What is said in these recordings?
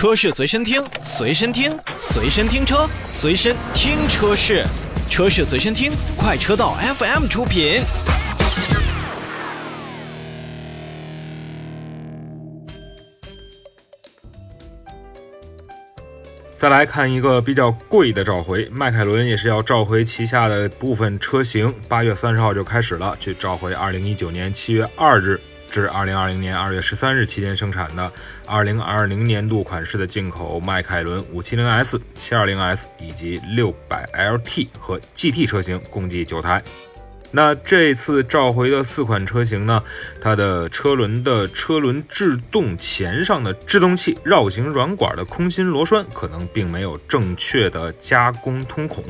车市随身听，随身听，随身听车，随身听车市，车市随身听，快车道 FM 出品。再来看一个比较贵的召回，迈凯伦也是要召回旗下的部分车型，八月三十号就开始了，去召回二零一九年七月二日至二零二零年二月十三日期间生产的二零二零年度款式的进口迈凯伦五七零 S、七二零 S 以及六百 LT 和 GT 车型，共计九台。那这次召回的四款车型呢，它的车轮的车轮制动钳上的制动器绕行软管的空心螺栓可能并没有正确的加工通孔，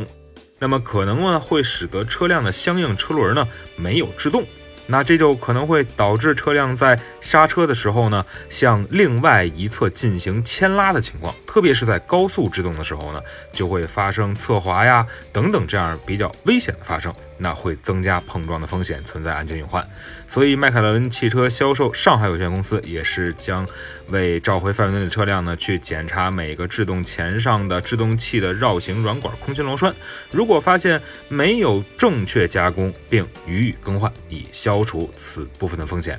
那么可能呢会使得车辆的相应车轮呢没有制动。那这就可能会导致车辆在刹车的时候呢，向另外一侧进行牵拉的情况，特别是在高速制动的时候呢，就会发生侧滑呀等等这样比较危险的发生，那会增加碰撞的风险，存在安全隐患。所以迈凯伦汽车销售上海有限公司也是将为召回范围内的车辆呢去检查每个制动钳上的制动器的绕行软管空心螺栓，如果发现没有正确加工，并予以更换，以消。消除此部分的风险。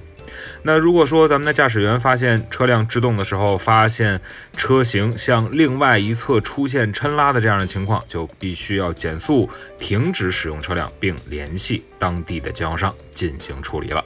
那如果说咱们的驾驶员发现车辆制动的时候，发现车型向另外一侧出现抻拉的这样的情况，就必须要减速，停止使用车辆，并联系当地的经销商进行处理了。